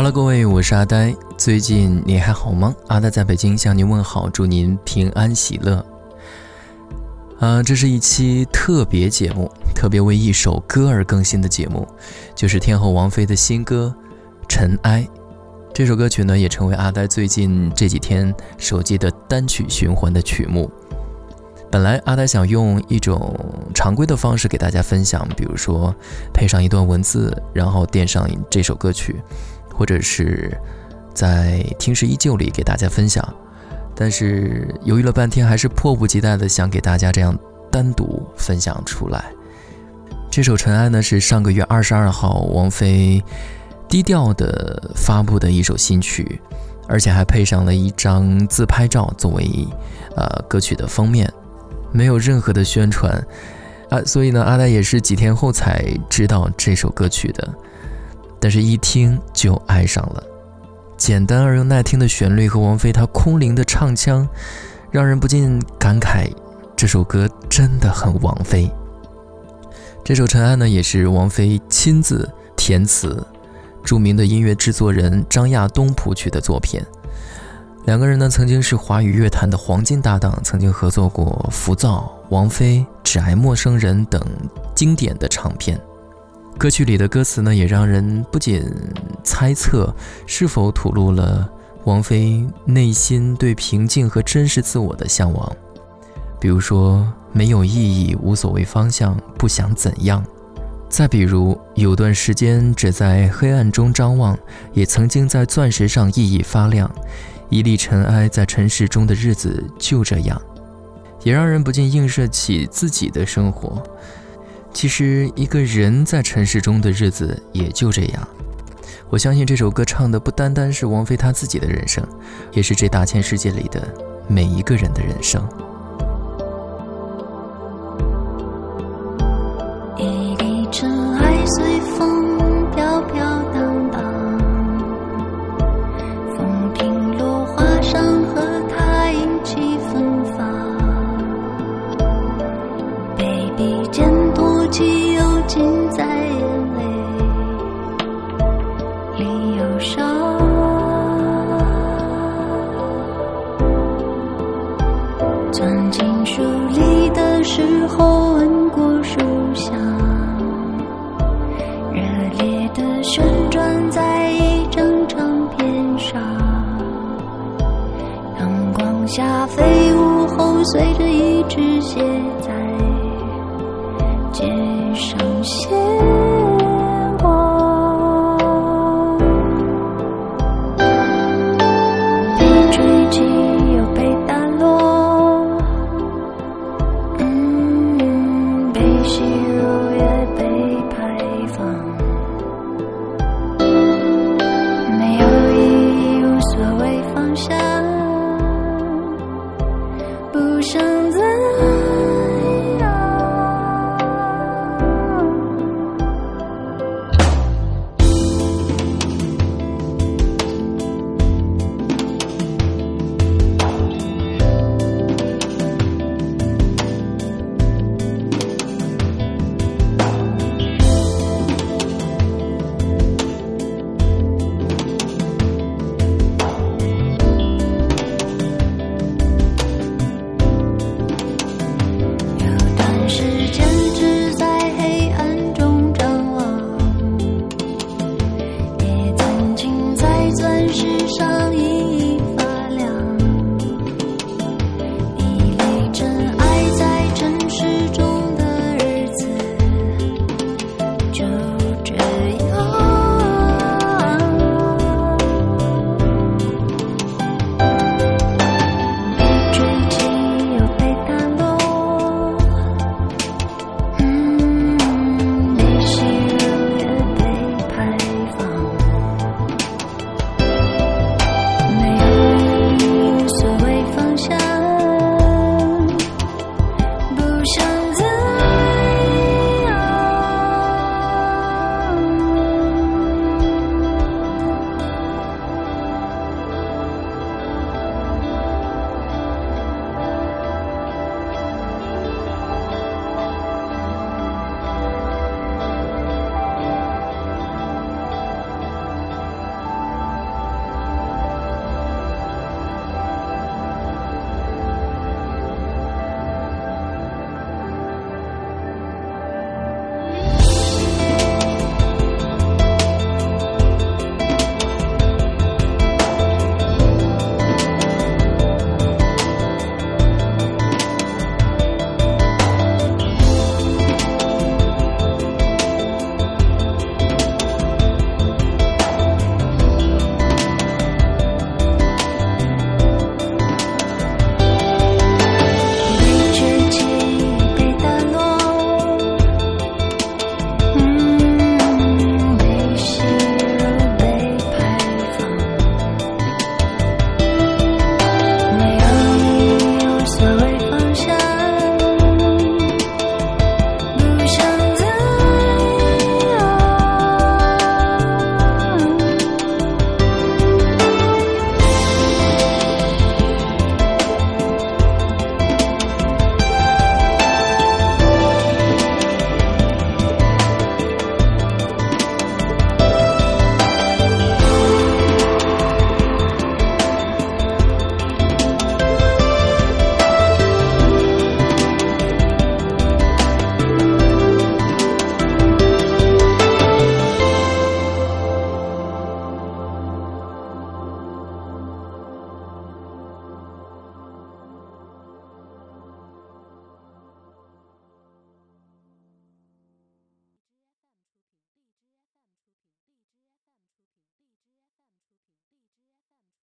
好了各位，我是阿呆。最近你还好吗？阿呆在北京向您问好，祝您平安喜乐。啊，这是一期特别节目，特别为一首歌而更新的节目，就是天后王菲的新歌《尘埃》。这首歌曲呢，也成为阿呆最近这几天手机的单曲循环的曲目。本来阿呆想用一种常规的方式给大家分享，比如说配上一段文字，然后垫上这首歌曲。或者是在《听时依旧》里给大家分享，但是犹豫了半天，还是迫不及待的想给大家这样单独分享出来。这首《尘埃》呢，是上个月二十二号王菲低调的发布的一首新曲，而且还配上了一张自拍照作为呃歌曲的封面，没有任何的宣传啊，所以呢，阿呆也是几天后才知道这首歌曲的。但是，一听就爱上了，简单而又耐听的旋律和王菲她空灵的唱腔，让人不禁感慨，这首歌真的很王菲。这首《尘埃》呢，也是王菲亲自填词，著名的音乐制作人张亚东谱曲的作品。两个人呢，曾经是华语乐坛的黄金搭档，曾经合作过《浮躁》《王菲》《只爱陌生人》等经典的唱片。歌曲里的歌词呢，也让人不仅猜测是否吐露了王菲内心对平静和真实自我的向往。比如说，没有意义，无所谓方向，不想怎样。再比如，有段时间只在黑暗中张望，也曾经在钻石上熠熠发亮。一粒尘埃在尘世中的日子就这样，也让人不禁映射起自己的生活。其实，一个人在尘世中的日子也就这样。我相信这首歌唱的不单单是王菲她自己的人生，也是这大千世界里的每一个人的人生。飞舞后随着一只鞋在。街上写。